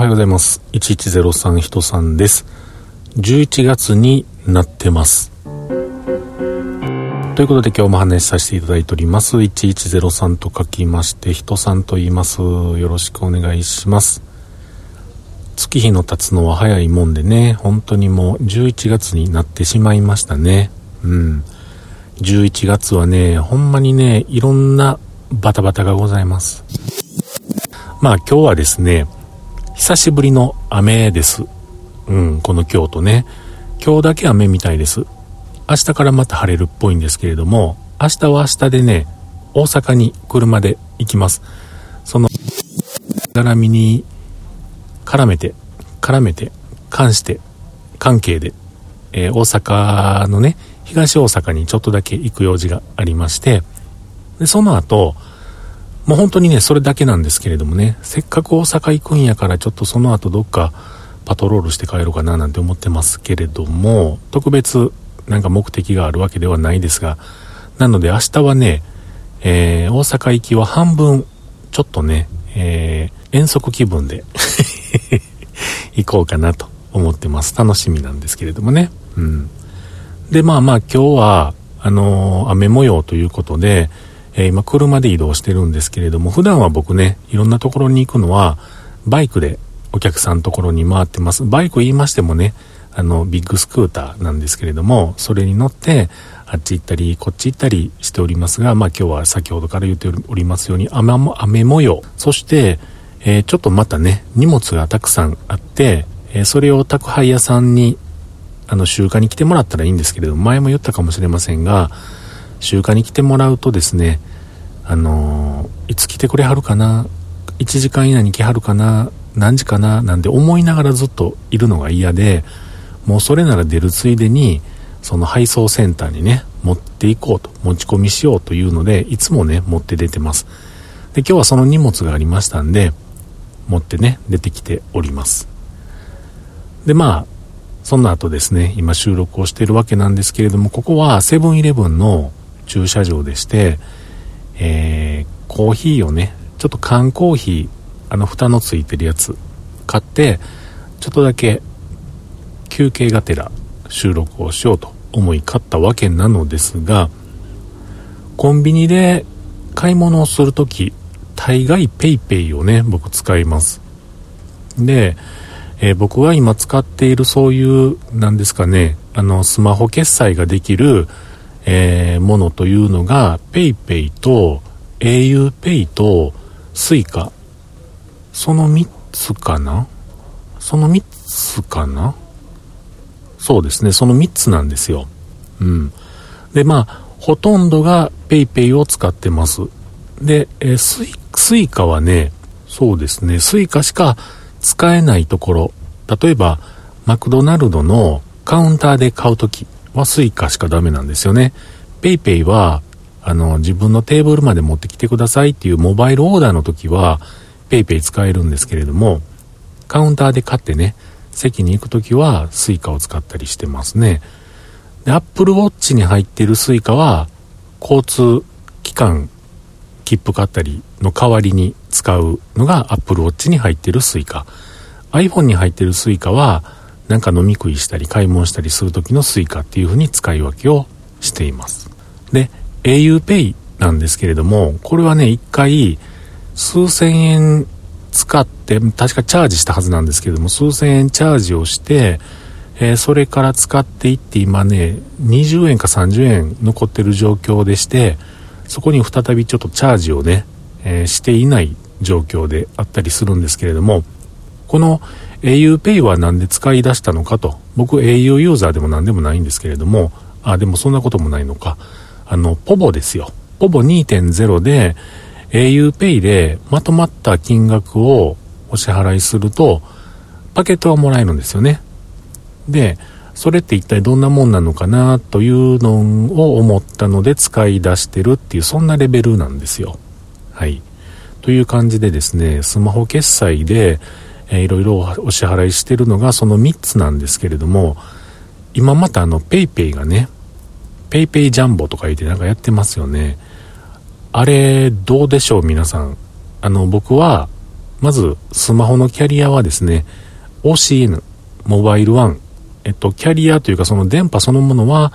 はようございます。1103人さんです。11月になってます。ということで今日も話しさせていただいております。1103と書きまして、人さんと言います。よろしくお願いします。月日の経つのは早いもんでね、本当にもう11月になってしまいましたね。うん。11月はね、ほんまにね、いろんなバタバタがございます。まあ今日はですね、久しぶりの雨です。うん、この京都ね。今日だけ雨みたいです。明日からまた晴れるっぽいんですけれども、明日は明日でね、大阪に車で行きます。その、絡みに絡めて、絡めて、関して、関係で、えー、大阪のね、東大阪にちょっとだけ行く用事がありまして、で、その後、もう本当にね、それだけなんですけれどもね、せっかく大阪行くんやから、ちょっとその後どっかパトロールして帰ろうかななんて思ってますけれども、特別なんか目的があるわけではないですが、なので明日はね、えー、大阪行きは半分、ちょっとね、えー、遠足気分で 行こうかなと思ってます。楽しみなんですけれどもね。うん。で、まあまあ今日は、あのー、雨模様ということで、えー、今車で移動してるんですけれども、普段は僕ね、いろんなところに行くのは、バイクでお客さんのところに回ってます。バイク言いましてもね、あの、ビッグスクーターなんですけれども、それに乗って、あっち行ったり、こっち行ったりしておりますが、まあ今日は先ほどから言っておりますように、雨も雨模様、そして、えー、ちょっとまたね、荷物がたくさんあって、えー、それを宅配屋さんに、あの、集荷に来てもらったらいいんですけれども、前も言ったかもしれませんが、集荷に来てもらうとですね、あの、いつ来てくれはるかな、1時間以内に来はるかな、何時かな、なんて思いながらずっといるのが嫌で、もうそれなら出るついでに、その配送センターにね、持っていこうと、持ち込みしようというので、いつもね、持って出てます。で、今日はその荷物がありましたんで、持ってね、出てきております。で、まあ、その後ですね、今収録をしてるわけなんですけれども、ここはセブンイレブンの駐車場でして、えー、コーヒーをね、ちょっと缶コーヒー、あの蓋のついてるやつ買って、ちょっとだけ休憩がてら収録をしようと思い買ったわけなのですが、コンビニで買い物をするとき、大概 PayPay をね、僕使います。で、えー、僕が今使っているそういう、なんですかね、あの、スマホ決済ができる、えー、ものというのが PayPay と auPay と Suica その3つかな？その3つかな？そうですね、その3つなんですよ。うん。で、まあ、ほとんどが PayPay を使ってます。で、えー、スイ Suica はね、そうですね、 Suica しか使えないところ、例えば、マクドナルドのカウンターで買うとき。は Suica しかダメなんですよね。PayPay は、あの、自分のテーブルまで持ってきてくださいっていうモバイルオーダーの時は、PayPay 使えるんですけれども、カウンターで買ってね、席に行く時は Suica を使ったりしてますね。で、Apple Watch に入ってる Suica は、交通機関、切符買ったりの代わりに使うのが Apple Watch に入ってる Suica。iPhone に入ってる Suica は、なんか飲み食いしたり買い物したりする時の Suica っていう風に使い分けをしています。で、auPay なんですけれども、これはね、一回、数千円使って、確かチャージしたはずなんですけれども、数千円チャージをして、えー、それから使っていって今ね、20円か30円残ってる状況でして、そこに再びちょっとチャージをね、えー、していない状況であったりするんですけれども、この auPay は何で使い出したのかと、僕 au ユーザーでも何でもないんですけれども、あ、でもそんなこともないのか。あの、ポボですよ。ポボ2.0で、auPay でまとまった金額をお支払いすると、パケットはもらえるんですよね。で、それって一体どんなもんなのかなというのを思ったので使い出してるっていう、そんなレベルなんですよ。はい。という感じでですね、スマホ決済で、えー、いろいろお支払いしてるのがその3つなんですけれども、今またあの PayPay がね、PayPay ジャンボとか言ってなんかやってますよね。あれ、どうでしょう皆さん。あの、僕は、まず、スマホのキャリアはですね、OCN、モバイルワン、えっと、キャリアというかその電波そのものは、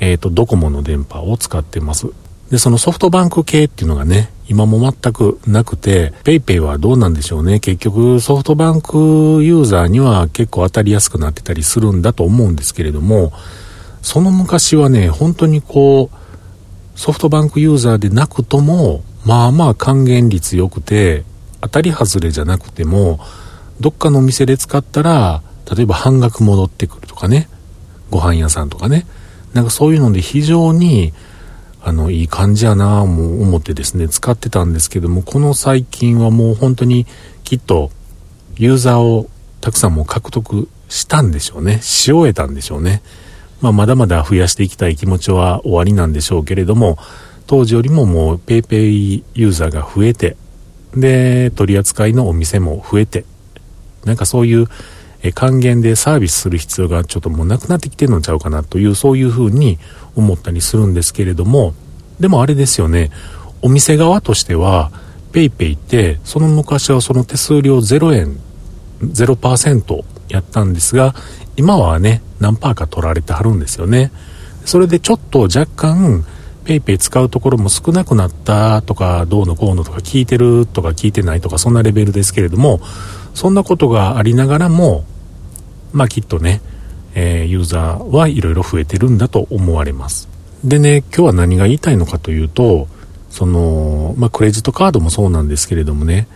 えっと、ドコモの電波を使ってます。で、そのソフトバンク系っていうのがね、今も全くなくて、PayPay はどうなんでしょうね。結局ソフトバンクユーザーには結構当たりやすくなってたりするんだと思うんですけれども、その昔はね、本当にこう、ソフトバンクユーザーでなくとも、まあまあ還元率良くて、当たり外れじゃなくても、どっかのお店で使ったら、例えば半額戻ってくるとかね、ご飯屋さんとかね、なんかそういうので非常に、あの、いい感じやなぁもう思ってですね、使ってたんですけども、この最近はもう本当にきっとユーザーをたくさんも獲得したんでしょうね。し終えたんでしょうね。まあ、まだまだ増やしていきたい気持ちは終わりなんでしょうけれども、当時よりももう PayPay ユーザーが増えて、で、取り扱いのお店も増えて、なんかそういうえ還元でサービスする必要がちょっともうなくなってきてるのちゃうかなというそういうふうに思ったりするんですけれどもでもあれですよね。お店側としては PayPay ってその昔はその手数料0円0%やったんですが今はね何パーか取られてはるんですよね。それでちょっと若干 PayPay 使うところも少なくなったとかどうのこうのとか聞いてるとか聞いてないとかそんなレベルですけれどもそんなことがありながらもまあきっとね、えー、ユーザーはいろいろ増えてるんだと思われますでね今日は何が言いたいのかというとそのまあクレジットカードもそうなんですけれどもね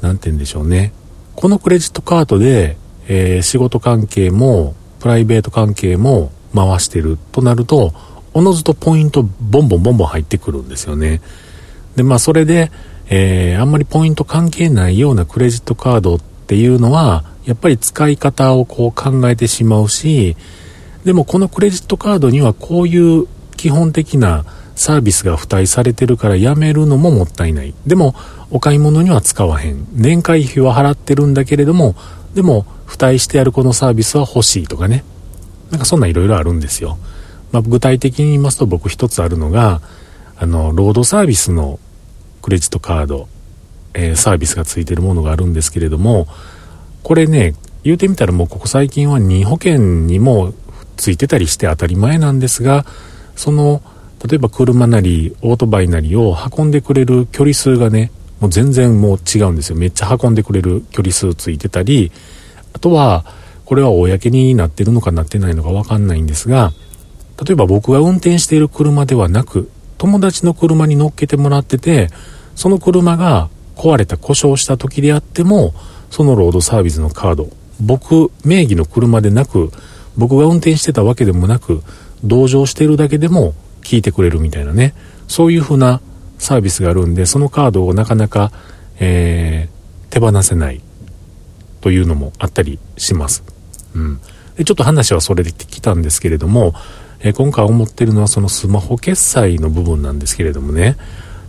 何て言うんでしょうねこのクレジットカードで、えー、仕事関係もプライベート関係も回してるとなるとおのずとポイントボンボンボンボン入ってくるんですよね。で、まあそれで、えー、あんまりポイント関係ないようなクレジットカードっていうのは、やっぱり使い方をこう考えてしまうし、でもこのクレジットカードにはこういう基本的なサービスが付帯されてるからやめるのももったいない。でも、お買い物には使わへん。年会費は払ってるんだけれども、でも、付帯してあるこのサービスは欲しいとかね。なんかそんないろいろあるんですよ。まあ、具体的に言いますと僕一つあるのが、あの、ロードサービスのクレジットカード、えー、サービスがついてるものがあるんですけれども、これね、言うてみたらもうここ最近は2保険にもついてたりして当たり前なんですが、その、例えば車なりオートバイなりを運んでくれる距離数がね、もう全然もう違うんですよ。めっちゃ運んでくれる距離数ついてたり、あとは、これは公になってるのかなってないのかわかんないんですが、例えば僕が運転している車ではなく、友達の車に乗っけてもらってて、その車が壊れた故障した時であっても、そのロードサービスのカード、僕名義の車でなく、僕が運転してたわけでもなく、同乗してるだけでも聞いてくれるみたいなね、そういう風なサービスがあるんで、そのカードをなかなか、えー、手放せないというのもあったりします。うん。で、ちょっと話はそれで来たんですけれども、え今回思ってるのはそのスマホ決済の部分なんですけれどもね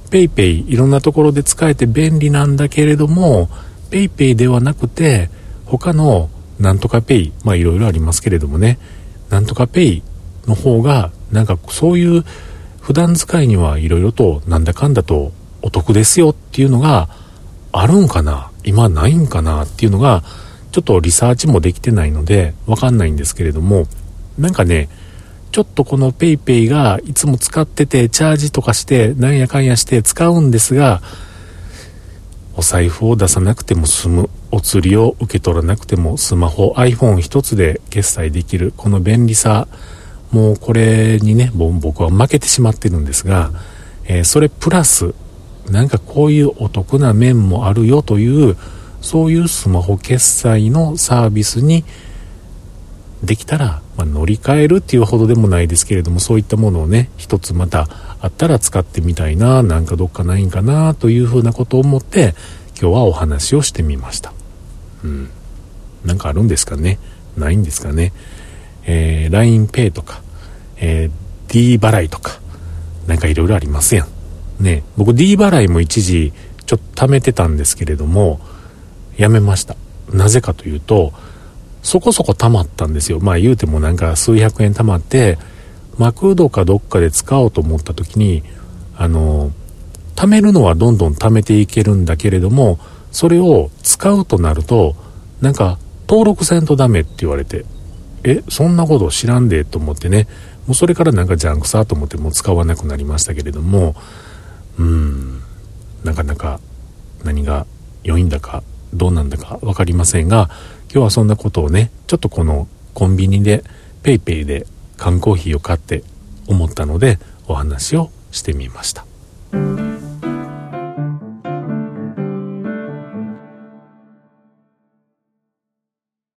PayPay いろんなところで使えて便利なんだけれども PayPay ではなくて他のなんとか Pay まあいろいろありますけれどもね。なんとか Pay の方がなんかそういう普段使いにはいろいろとなんだかんだとお得ですよっていうのがあるんかな？今ないんかなっていうのがちょっとリサーチもできてないのでわかんないんですけれども。なんかねちょっとこの PayPay がいつも使っててチャージとかしてなんやかんやして使うんですがお財布を出さなくても済む。お釣りを受け取らなくてもスマホ iPhone 一つで決済できる。この便利さ。もうこれにね僕は負けてしまってるんですが、えー、それプラスなんかこういうお得な面もあるよというそういうスマホ決済のサービスにできたら、まあ、乗り換えるっていうほどでもないですけれどもそういったものをね一つまたあったら使ってみたいななんかどっかないんかなというふうなことを思って今日はお話をしてみました。うん。なんかあるんですかね？ないんですかね？えー、LINEPay とか、えー、D 払いとかなんかいろいろありますやん。ね。僕 D 払いも一時ちょっと貯めてたんですけれどもやめました。なぜかというとそこそこ貯まったんですよ。まあ言うてもなんか数百円貯まって、マクドかどっかで使おうと思った時に、あの、貯めるのはどんどん貯めていけるんだけれども、それを使うとなると、なんか、登録せんとダメって言われて、え、そんなこと知らんでと思ってね、もうそれからなんかジャンクさと思ってもう使わなくなりましたけれども、うーん、なかなか何が良いんだかどうなんだか分かりませんが、今日はそんなことをね、ちょっとこのコンビニで PayPay で缶コーヒーを買って思ったのでお話をしてみました。